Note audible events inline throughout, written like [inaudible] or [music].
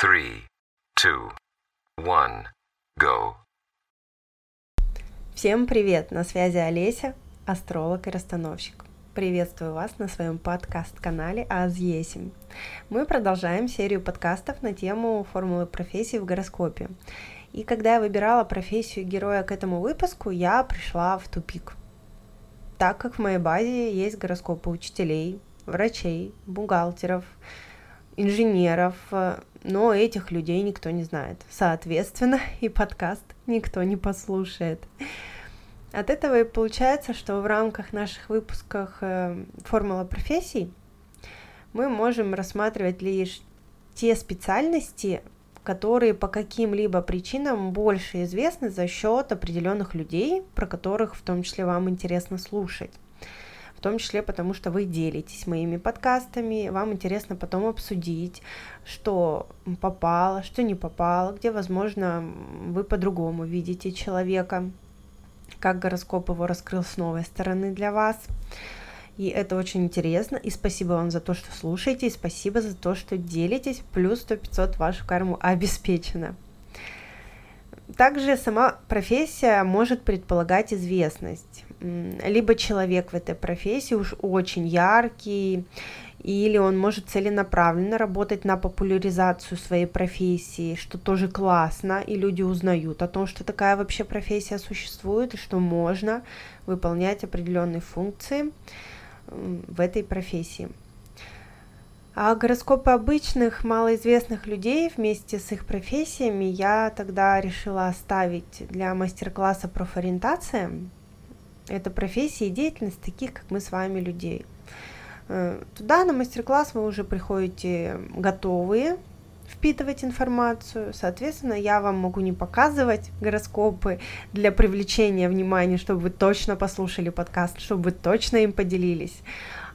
three, two, one, go. Всем привет! На связи Олеся, астролог и расстановщик. Приветствую вас на своем подкаст-канале Азъесим. Мы продолжаем серию подкастов на тему формулы профессии в гороскопе. И когда я выбирала профессию героя к этому выпуску, я пришла в тупик. Так как в моей базе есть гороскопы учителей, врачей, бухгалтеров, инженеров, но этих людей никто не знает. Соответственно, [laughs] и подкаст никто не послушает. От этого и получается, что в рамках наших выпусков э, «Формула профессий» мы можем рассматривать лишь те специальности, которые по каким-либо причинам больше известны за счет определенных людей, про которых в том числе вам интересно слушать в том числе потому, что вы делитесь моими подкастами, вам интересно потом обсудить, что попало, что не попало, где, возможно, вы по-другому видите человека, как гороскоп его раскрыл с новой стороны для вас. И это очень интересно. И спасибо вам за то, что слушаете, и спасибо за то, что делитесь. Плюс 100-500 вашу карму [laughs] обеспечено. Также сама профессия может предполагать известность. Либо человек в этой профессии уж очень яркий, или он может целенаправленно работать на популяризацию своей профессии, что тоже классно, и люди узнают о том, что такая вообще профессия существует, и что можно выполнять определенные функции в этой профессии. А гороскопы обычных, малоизвестных людей вместе с их профессиями я тогда решила оставить для мастер-класса профориентация. Это профессии и деятельность таких, как мы с вами, людей. Э, туда на мастер-класс вы уже приходите готовые впитывать информацию. Соответственно, я вам могу не показывать гороскопы для привлечения внимания, чтобы вы точно послушали подкаст, чтобы вы точно им поделились.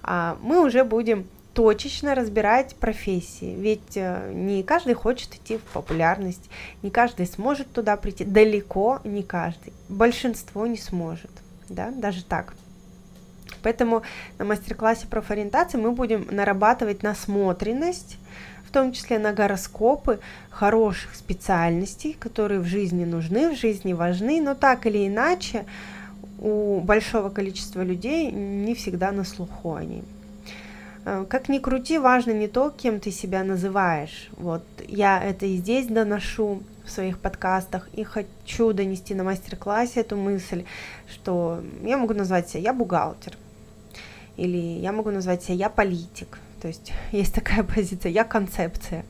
А мы уже будем точечно разбирать профессии, ведь э, не каждый хочет идти в популярность, не каждый сможет туда прийти, далеко не каждый, большинство не сможет, да, даже так. Поэтому на мастер-классе профориентации мы будем нарабатывать насмотренность, в том числе на гороскопы хороших специальностей, которые в жизни нужны, в жизни важны, но так или иначе у большого количества людей не всегда на слуху они. Э, как ни крути, важно не то, кем ты себя называешь. Вот я это и здесь доношу в своих подкастах и хочу донести на мастер-классе эту мысль, что я могу назвать себя я бухгалтер, или я могу назвать себя я политик, то есть [laughs] есть такая [laughs] позиция, я концепция.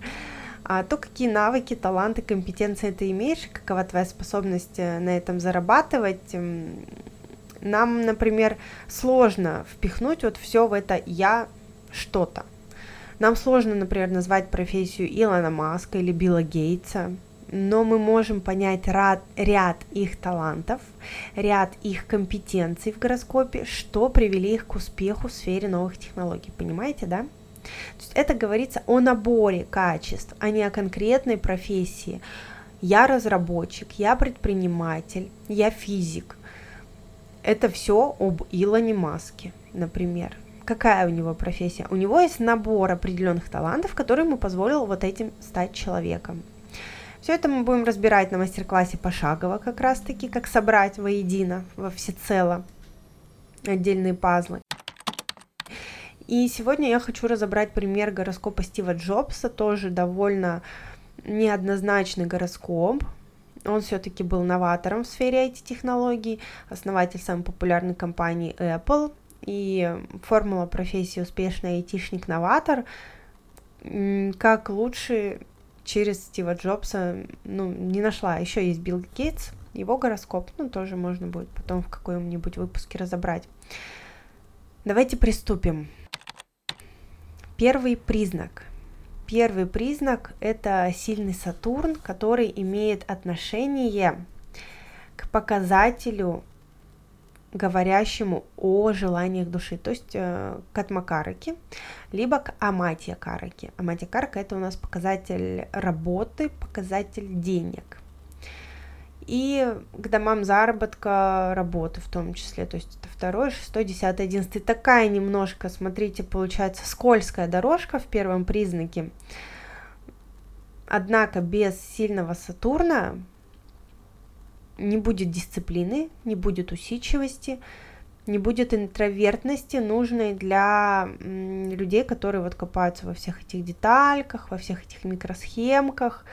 А то, какие навыки, таланты, компетенции ты имеешь, какова твоя способность э, на этом зарабатывать, нам, например, сложно впихнуть вот все в это я что-то. Нам сложно, например, назвать профессию Илона Маска или Билла Гейтса, но мы можем понять ряд, ряд их талантов, ряд их компетенций в гороскопе, что привели их к успеху в сфере новых технологий. Понимаете, да? То есть это говорится о наборе качеств, а не о конкретной профессии. Я разработчик, я предприниматель, я физик. Это все об Илоне Маске, например какая у него профессия? У него есть набор определенных талантов, который ему позволил вот этим стать человеком. Все это мы будем разбирать на мастер-классе пошагово, как раз таки, как собрать воедино, во всецело отдельные пазлы. И сегодня я хочу разобрать пример гороскопа Стива Джобса, тоже довольно неоднозначный гороскоп. Он все-таки был новатором в сфере IT-технологий, основатель самой популярной компании Apple, и формула профессии успешный айтишник-новатор, как лучше через Стива Джобса, ну, не нашла. Еще есть Билл Гейтс, его гороскоп, ну, тоже можно будет потом в каком-нибудь выпуске разобрать. Давайте приступим. Первый признак. Первый признак – это сильный Сатурн, который имеет отношение к показателю говорящему о желаниях души, то есть э, к Атмакараке, либо к Аматия Караке. Аматия Карака это у нас показатель работы, показатель денег. И к домам заработка, работы в том числе, то есть это второй, шестой, десятый, одиннадцатый. Такая немножко, смотрите, получается скользкая дорожка в первом признаке. Однако без сильного Сатурна не будет дисциплины, не будет усидчивости, не будет интровертности, нужной для людей, которые вот копаются во всех этих детальках, во всех этих микросхемках,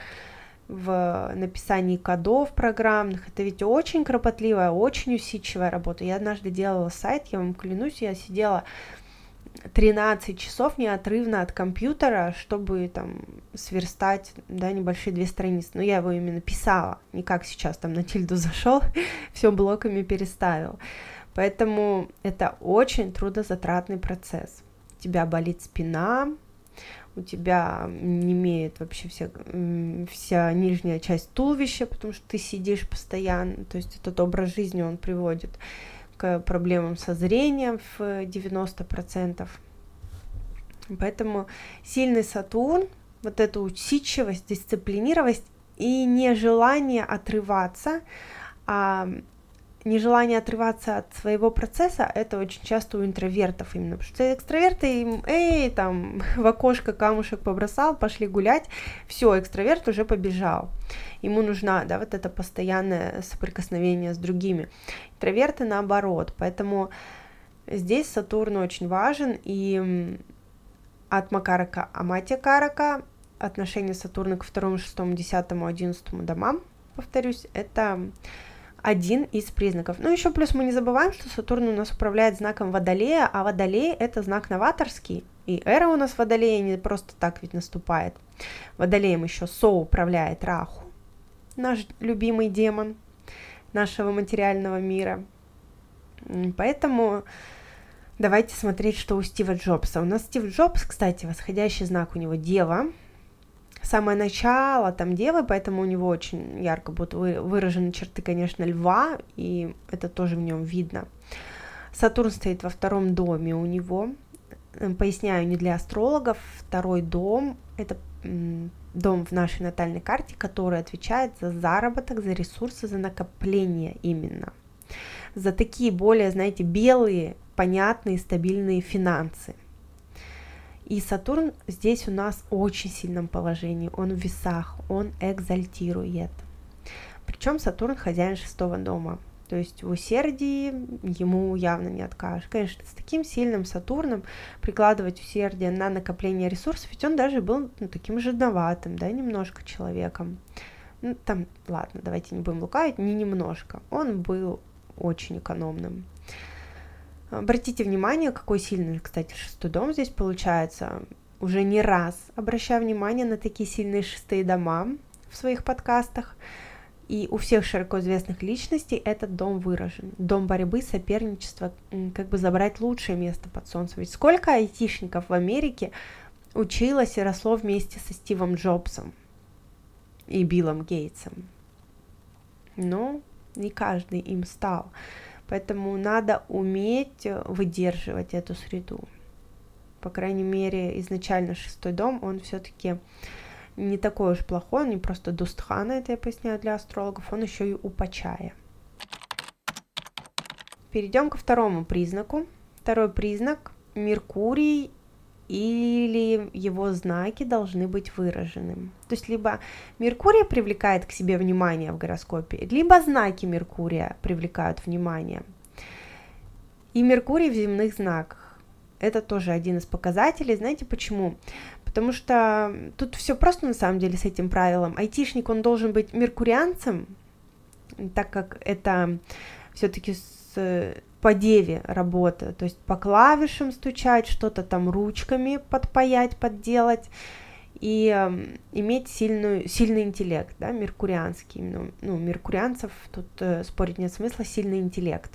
в написании кодов программных. Это ведь очень кропотливая, очень усидчивая работа. Я однажды делала сайт, я вам клянусь, я сидела 13 часов неотрывно от компьютера, чтобы там сверстать, да, небольшие две страницы. Но я его именно писала, не как сейчас там на тильду зашел, [laughs] все блоками переставил. Поэтому это очень трудозатратный процесс. У тебя болит спина, у тебя не имеет вообще вся, вся нижняя часть туловища, потому что ты сидишь постоянно, то есть этот образ жизни он приводит к проблемам со зрением в 90%. Поэтому сильный Сатурн, вот эту усидчивость, дисциплинированность и нежелание отрываться, а нежелание отрываться от своего процесса, это очень часто у интровертов именно, потому что экстраверты им, эй, там, [laughs] в окошко камушек побросал, пошли гулять, все, экстраверт уже побежал, ему нужна, да, вот это постоянное соприкосновение с другими. Интроверты наоборот, поэтому здесь Сатурн очень важен, и от Макарака Аматия Карака отношение Сатурна к второму, шестому, десятому, одиннадцатому домам, повторюсь, это один из признаков. Ну, еще плюс мы не забываем, что Сатурн у нас управляет знаком Водолея, а Водолей — это знак новаторский, и эра у нас Водолея не просто так ведь наступает. Водолеем еще Со управляет Раху, наш любимый демон нашего материального мира. Поэтому давайте смотреть, что у Стива Джобса. У нас Стив Джобс, кстати, восходящий знак у него Дева, самое начало там девы, поэтому у него очень ярко будут выражены черты, конечно, льва, и это тоже в нем видно. Сатурн стоит во втором доме у него. Поясняю, не для астрологов. Второй дом – это дом в нашей натальной карте, который отвечает за заработок, за ресурсы, за накопление именно. За такие более, знаете, белые, понятные, стабильные финансы. И Сатурн здесь у нас в очень сильном положении, он в весах, он экзальтирует. Причем Сатурн хозяин шестого дома, то есть в усердии ему явно не откажешь. Конечно, с таким сильным Сатурном прикладывать усердие на накопление ресурсов, ведь он даже был ну, таким жадноватым, да, немножко человеком. Ну, там, ладно, давайте не будем лукавить, не немножко. Он был очень экономным. Обратите внимание, какой сильный, кстати, шестой дом здесь получается. Уже не раз обращаю внимание на такие сильные шестые дома в своих подкастах. И у всех широко известных личностей этот дом выражен. Дом борьбы, соперничества, как бы забрать лучшее место под солнцем. Ведь сколько айтишников в Америке училось и росло вместе со Стивом Джобсом и Биллом Гейтсом. Но не каждый им стал. Поэтому надо уметь э, выдерживать эту среду. По крайней мере, изначально шестой дом, он все-таки не такой уж плохой, он не просто дустхана, это я поясняю для астрологов, он еще и упачая. Перейдем ко второму признаку. Второй признак – Меркурий или его знаки должны быть выраженным. То есть либо Меркурий привлекает к себе внимание в гороскопе, либо знаки Меркурия привлекают внимание. И Меркурий в земных знаках. Это тоже один из показателей. Знаете почему? Потому что тут все просто на самом деле с этим правилом. Айтишник, он должен быть меркурианцем, так как это все-таки с по деве работа, то есть по клавишам стучать, что-то там ручками подпаять, подделать и э, иметь сильную, сильный интеллект, да, меркурианский, ну, ну меркурианцев тут э, спорить нет смысла, сильный интеллект.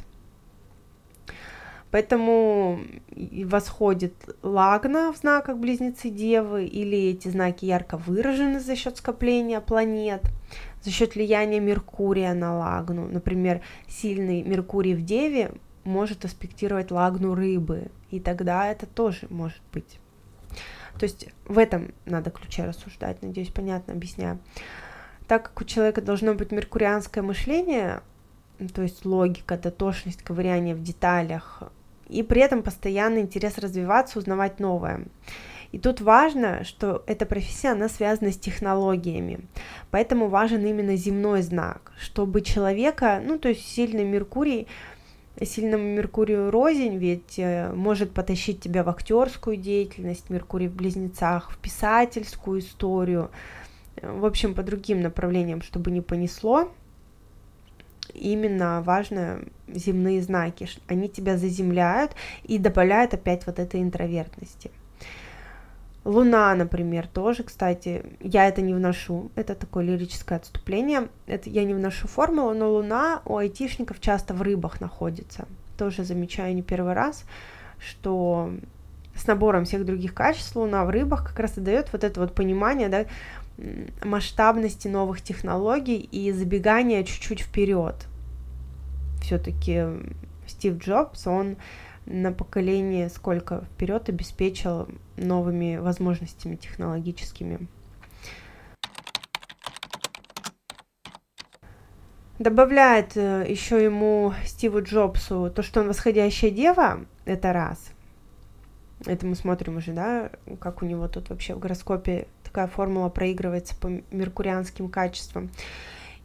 Поэтому восходит лагна в знаках близнецы девы, или эти знаки ярко выражены за счет скопления планет, за счет влияния Меркурия на лагну. Например, сильный Меркурий в деве может аспектировать лагну рыбы, и тогда это тоже может быть. То есть в этом надо ключе рассуждать, надеюсь, понятно объясняю. Так как у человека должно быть меркурианское мышление, то есть логика, дотошность, ковыряние в деталях, и при этом постоянный интерес развиваться, узнавать новое. И тут важно, что эта профессия, она связана с технологиями, поэтому важен именно земной знак, чтобы человека, ну, то есть сильный Меркурий, сильному Меркурию рознь, ведь э, может потащить тебя в актерскую деятельность, Меркурий в близнецах, в писательскую историю, в общем, по другим направлениям, чтобы не понесло. Именно важно земные знаки, они тебя заземляют и добавляют опять вот этой интровертности. Луна, например, тоже, кстати, я это не вношу, это такое лирическое отступление, это я не вношу формулу, но Луна у айтишников часто в рыбах находится. Тоже замечаю не первый раз, что с набором всех других качеств Луна в рыбах как раз и дает вот это вот понимание, да, масштабности новых технологий и забегания чуть-чуть вперед. Все-таки Стив Джобс, он на поколение сколько вперед обеспечил новыми возможностями технологическими. Добавляет э, еще ему Стиву Джобсу то, что он восходящая дева, это раз. Это мы смотрим уже, да, как у него тут вообще в гороскопе такая формула проигрывается по меркурианским качествам.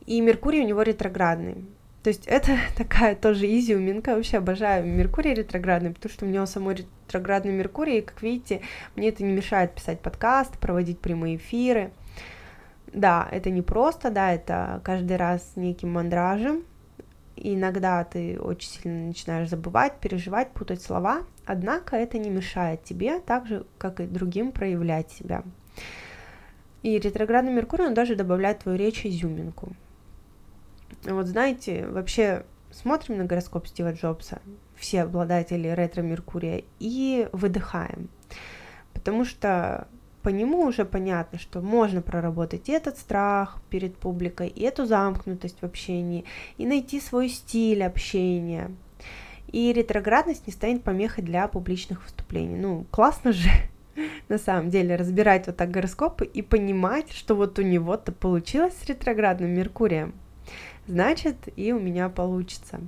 И Меркурий у него ретроградный. То есть это [laughs] такая тоже изюминка. Вообще обожаю Меркурий ретроградный, потому что у него самой ретроградный Меркурий, и, как видите, мне это не мешает писать подкаст, проводить прямые эфиры. Да, это не просто, да, это каждый раз неким мандражем. И иногда ты очень сильно начинаешь забывать, переживать, путать слова, однако это не мешает тебе, так же, как и другим, проявлять себя. И ретроградный Меркурий, он даже добавляет в твою речь изюминку. Вот знаете, вообще смотрим на гороскоп Стива Джобса, все обладатели ретро-меркурия, и выдыхаем. Потому что по нему уже понятно, что можно проработать и этот страх перед публикой, и эту замкнутость в общении, и найти свой стиль общения. И ретроградность не станет помехой для публичных выступлений. Ну, классно же, [laughs] на самом деле, разбирать вот так гороскопы и понимать, что вот у него-то получилось с ретроградным Меркурием значит и у меня получится.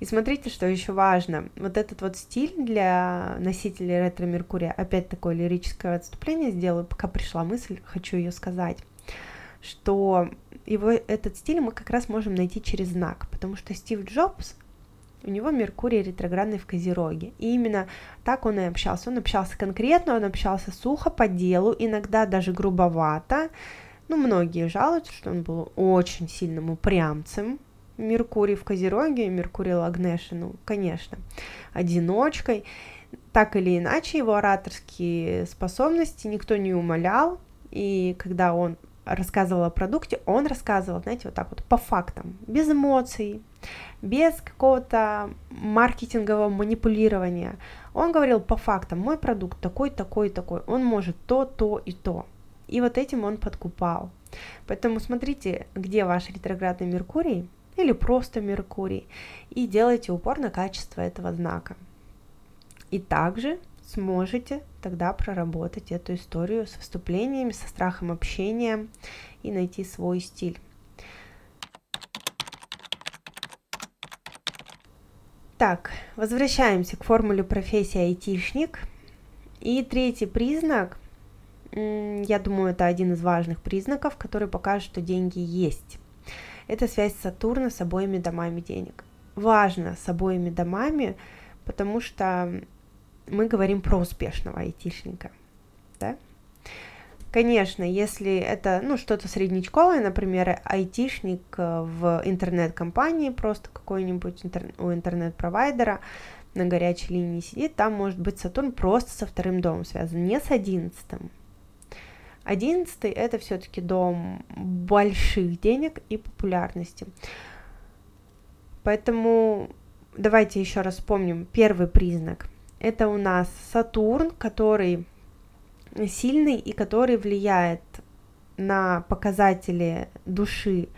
И смотрите, что еще важно. Вот этот вот стиль для носителей ретро-меркурия, опять такое лирическое отступление сделаю, пока пришла мысль, хочу ее сказать, что его этот стиль мы как раз можем найти через знак, потому что Стив Джобс, у него Меркурий ретроградный в Козероге. И именно так он и общался. Он общался конкретно, он общался сухо, по делу, иногда даже грубовато, ну, многие жалуются, что он был очень сильным упрямцем. Меркурий в Козероге, Меркурий Лагнеши, ну, конечно, одиночкой. Так или иначе, его ораторские способности никто не умолял, и когда он рассказывал о продукте, он рассказывал, знаете, вот так вот по фактам, без эмоций, без какого-то маркетингового манипулирования. Он говорил по фактам, мой продукт такой, такой, такой, он может то, то и то. И вот этим он подкупал. Поэтому смотрите, где ваш ретроградный Меркурий или просто Меркурий, и делайте упор на качество этого знака. И также сможете тогда проработать эту историю с выступлениями, со страхом общения и найти свой стиль. Так, возвращаемся к формуле профессии айтишник. И третий признак я думаю, это один из важных признаков, который покажет, что деньги есть. Это связь Сатурна с обоими домами денег. Важно с обоими домами, потому что мы говорим про успешного айтишника. Да? Конечно, если это ну, что-то среднечковое, например, айтишник э, в интернет-компании, просто какой-нибудь интер... у интернет-провайдера на горячей линии сидит, там может быть Сатурн просто со вторым домом связан, не с одиннадцатым. Одиннадцатый – это все-таки дом больших денег и популярности. Поэтому давайте еще раз вспомним первый признак. Это у нас Сатурн, который сильный и который влияет на показатели души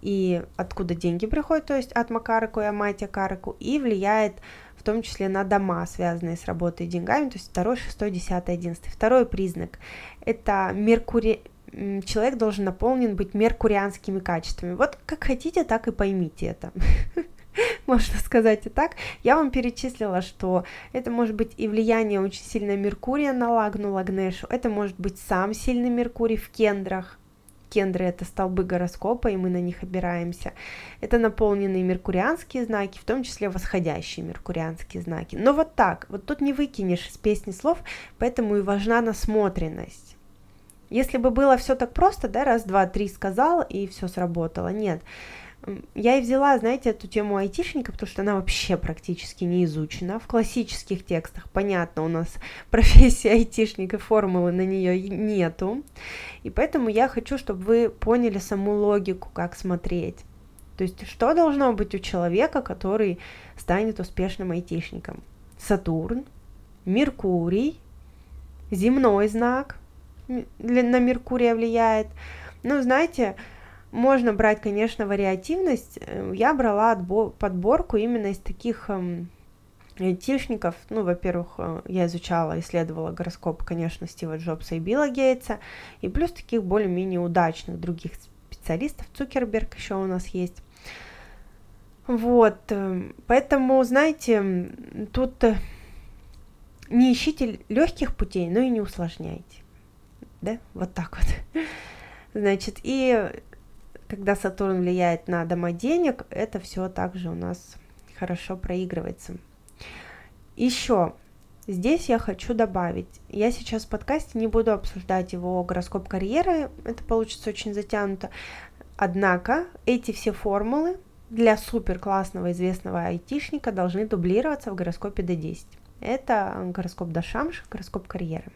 и откуда деньги приходят, то есть от Макараку и Амати Караку, и влияет в том числе на дома, связанные с работой и деньгами, то есть второй, шестой, десятый, одиннадцатый. Второй признак – это Меркурий, человек должен наполнен быть меркурианскими качествами. Вот как хотите, так и поймите это. [laughs] можно сказать и так. Я вам перечислила, что это может быть и влияние очень сильно Меркурия на Лагну, Лагнешу, это может быть сам сильный Меркурий в кендрах, кендры это столбы гороскопа, и мы на них опираемся. Это наполненные меркурианские знаки, в том числе восходящие меркурианские знаки. Но вот так, вот тут не выкинешь из песни слов, поэтому и важна насмотренность. Если бы было все так просто, да, раз, два, три сказал, и все сработало. Нет. Я и взяла, знаете, эту тему айтишника, потому что она вообще практически не изучена. В классических текстах, понятно, у нас [laughs] профессия айтишника, формулы на нее нету. И поэтому я хочу, чтобы вы поняли саму логику, как смотреть. То есть, что должно быть у человека, который станет успешным айтишником? Сатурн, Меркурий, земной знак на Меркурия влияет. Ну, знаете, можно брать, конечно, вариативность. Э, я брала подборку именно из таких эм, айтишников. Ну, во-первых, э, я изучала, исследовала гороскоп, конечно, Стива Джобса и Билла Гейтса, и плюс таких более-менее удачных других специалистов. Цукерберг еще у нас есть. Вот, э, поэтому, знаете, тут не ищите легких путей, но и не усложняйте. Да, вот так вот. [laughs] Значит, и когда Сатурн влияет на дома денег, это все также у нас хорошо проигрывается. Еще здесь я хочу добавить, я сейчас в подкасте не буду обсуждать его гороскоп карьеры, это получится очень затянуто, однако эти все формулы для супер классного известного айтишника должны дублироваться в гороскопе D10. Это гороскоп Дашамш, гороскоп карьеры.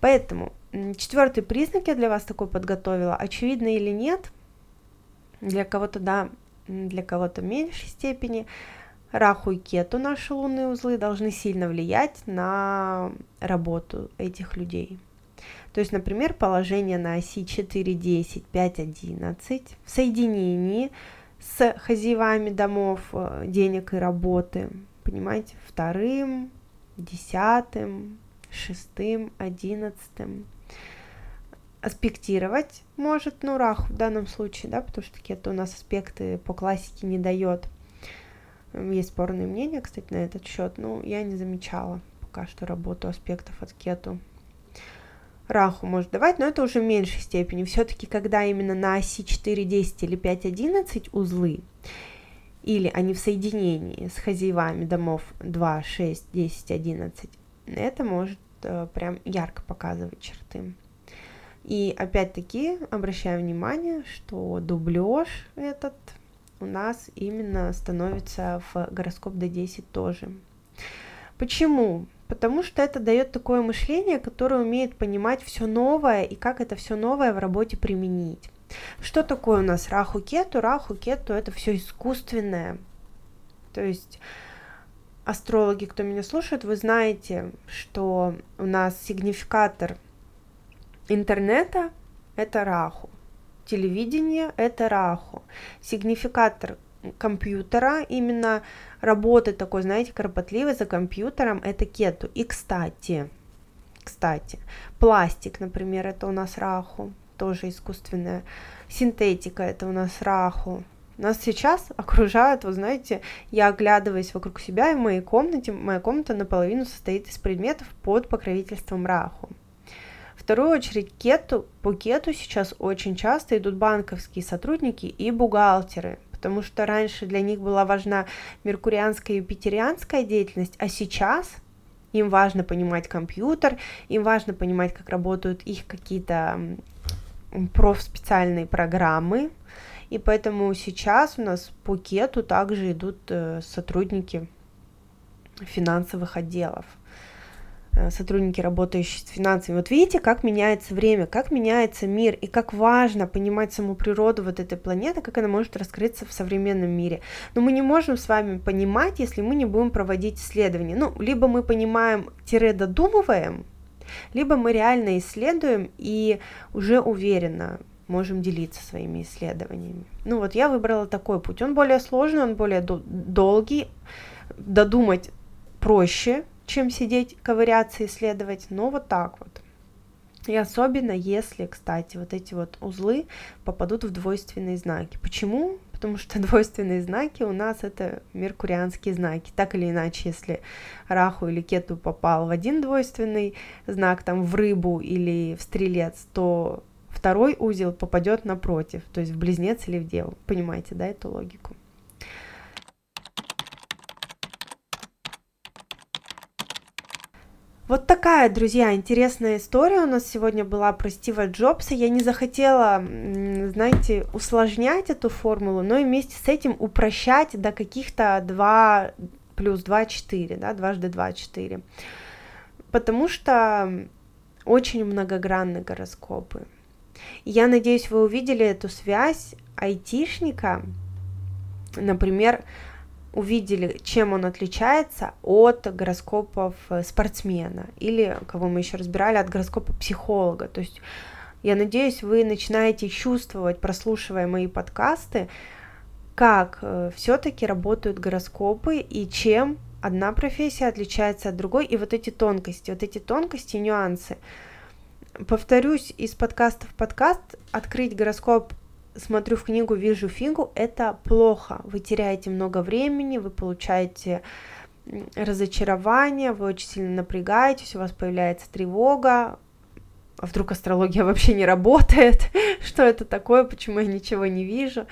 Поэтому четвертый признак я для вас такой подготовила. Очевидно или нет, для кого-то да, для кого-то в меньшей степени. Раху и Кету, наши лунные узлы, должны сильно влиять на работу этих людей. То есть, например, положение на оси 4, 10, 5, 11 в соединении с хозяевами домов, э, денег и работы, понимаете, вторым, десятым, шестым, одиннадцатым. Аспектировать может, ну, Рах в данном случае, да, потому что это у нас аспекты по классике не дает. Есть спорные мнения, кстати, на этот счет, но я не замечала пока что работу аспектов от кету. Раху может давать, но это уже в меньшей степени. Все-таки, когда именно на оси 4, 10 или 5, 11 узлы, или они в соединении с хозяевами домов 2, 6, 10, 11, это может э, прям ярко показывать черты. И опять-таки обращаю внимание, что дубляж этот у нас именно становится в гороскоп D10 тоже. Почему? Потому что это дает такое мышление, которое умеет понимать все новое и как это все новое в работе применить. Что такое у нас раху кету? Раху кету это все искусственное. То есть астрологи, кто меня слушает, вы знаете, что у нас сигнификатор интернета – это Раху, телевидение – это Раху, сигнификатор компьютера, именно работы такой, знаете, кропотливой за компьютером, это кету. И, кстати, кстати, пластик, например, это у нас раху, тоже искусственная. Синтетика, это у нас раху, нас сейчас окружают, вы знаете, я оглядываюсь вокруг себя и в моей комнате, моя комната наполовину состоит из предметов под покровительством Раху. В вторую очередь кету, по кету сейчас очень часто идут банковские сотрудники и бухгалтеры, потому что раньше для них была важна меркурианская и юпитерианская деятельность, а сейчас им важно понимать компьютер, им важно понимать, как работают их какие-то профспециальные программы, и поэтому сейчас у нас по кету также идут э, сотрудники финансовых отделов э, сотрудники, работающие с финансами. Вот видите, как меняется время, как меняется мир, и как важно понимать саму природу вот этой планеты, как она может раскрыться в современном мире. Но мы не можем с вами понимать, если мы не будем проводить исследования. Ну, либо мы понимаем-додумываем, либо мы реально исследуем и уже уверенно можем делиться своими исследованиями. Ну вот я выбрала такой путь. Он более сложный, он более долгий, додумать проще, чем сидеть, ковыряться, исследовать, но вот так вот. И особенно если, кстати, вот эти вот узлы попадут в двойственные знаки. Почему? Потому что [laughs] двойственные знаки у нас это меркурианские знаки. Так или иначе, если Раху или Кету попал в один двойственный знак, там в рыбу или в стрелец, то второй узел попадет напротив, то есть в близнец или в деву. Понимаете, да, эту логику? Вот такая, друзья, интересная история у нас сегодня была про Стива Джобса. Я не захотела, знаете, усложнять эту формулу, но и вместе с этим упрощать до каких-то 2 плюс 2, 4, да, дважды 2, 4. Потому что очень многогранны гороскопы. Я надеюсь, вы увидели эту связь айтишника, например, увидели, чем он отличается от гороскопов э, спортсмена или, кого мы еще разбирали, от гороскопа психолога. То есть я надеюсь, вы начинаете чувствовать, прослушивая мои подкасты, как э, все-таки работают гороскопы и чем одна профессия отличается от другой, и вот эти тонкости, вот эти тонкости, нюансы. Повторюсь, из подкаста в подкаст открыть гороскоп смотрю в книгу, вижу фигу, это плохо. Вы теряете много времени, вы получаете разочарование, вы очень сильно напрягаетесь, у вас появляется тревога, а вдруг астрология [laughs] вообще не работает, [laughs] что это такое, почему я ничего не вижу.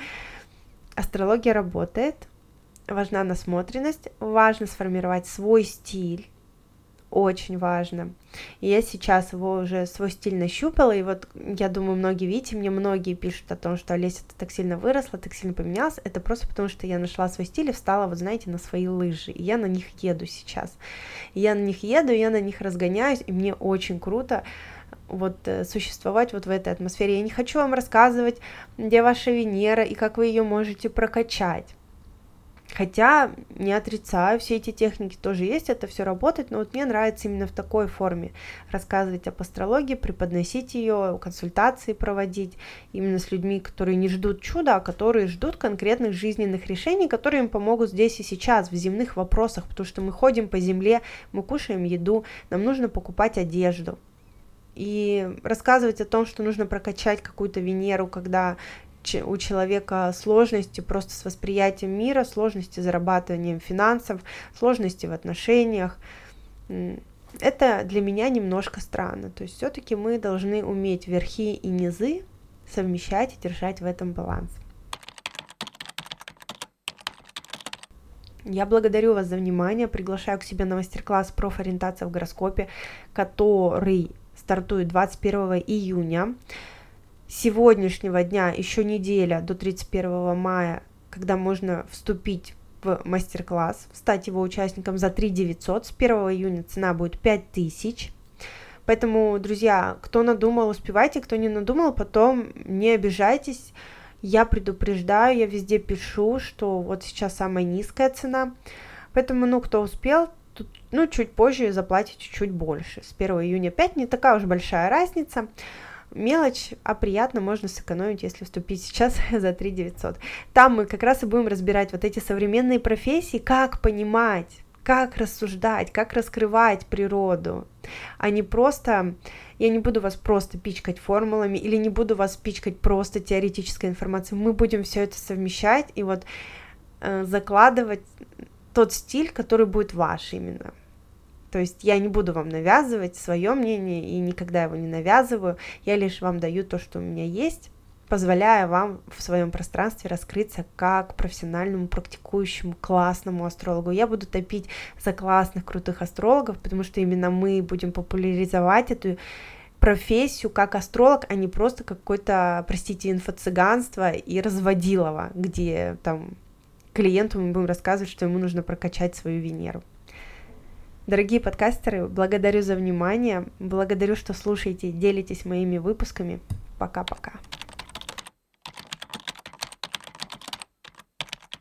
Астрология работает, важна насмотренность, важно сформировать свой стиль, очень важно. Я сейчас его уже свой стиль нащупала, и вот я думаю, многие видите, мне многие пишут о том, что Олеся, ты так сильно выросла, так сильно поменялась, это просто потому, что я нашла свой стиль и встала, вот знаете, на свои лыжи, и я на них еду сейчас. Я на них еду, я на них разгоняюсь, и мне очень круто вот э, существовать вот в этой атмосфере. Я не хочу вам рассказывать, где ваша Венера и как вы ее можете прокачать. Хотя не отрицаю, все эти техники тоже есть, это все работает, но вот мне нравится именно в такой форме рассказывать об астрологии, преподносить ее, консультации проводить именно с людьми, которые не ждут чуда, а которые ждут конкретных жизненных решений, которые им помогут здесь и сейчас, в земных вопросах, потому что мы ходим по земле, мы кушаем еду, нам нужно покупать одежду. И рассказывать о том, что нужно прокачать какую-то Венеру, когда у человека сложности просто с восприятием мира, сложности с зарабатыванием финансов, сложности в отношениях. Это для меня немножко странно. То есть все-таки мы должны уметь верхи и низы совмещать и держать в этом баланс. Я благодарю вас за внимание, приглашаю к себе на мастер-класс профориентация в гороскопе, который стартует 21 июня сегодняшнего дня еще неделя до 31 мая, когда можно вступить в мастер-класс, стать его участником за 3 900. С 1 июня цена будет 5000. Поэтому, друзья, кто надумал, успевайте, кто не надумал, потом не обижайтесь. Я предупреждаю, я везде пишу, что вот сейчас самая низкая цена. Поэтому, ну, кто успел, тут, ну, чуть позже заплатите чуть-чуть больше. С 1 июня 5 не такая уж большая разница мелочь, а приятно можно сэкономить, если вступить сейчас [laughs] за 3 900. Там мы как раз и будем разбирать вот эти современные профессии, как понимать, как рассуждать, как раскрывать природу, а не просто, я не буду вас просто пичкать формулами или не буду вас пичкать просто теоретической информацией, мы будем все это совмещать и вот э, закладывать тот стиль, который будет ваш именно. То есть я не буду вам навязывать свое мнение и никогда его не навязываю. Я лишь вам даю то, что у меня есть, позволяя вам в своем пространстве раскрыться как профессиональному, практикующему, классному астрологу. Я буду топить за классных, крутых астрологов, потому что именно мы будем популяризовать эту профессию как астролог, а не просто какое-то, простите, инфо-цыганство и разводилово, где там клиенту мы будем рассказывать, что ему нужно прокачать свою Венеру. Дорогие подкастеры, благодарю за внимание, благодарю, что слушаете, делитесь моими выпусками. Пока-пока.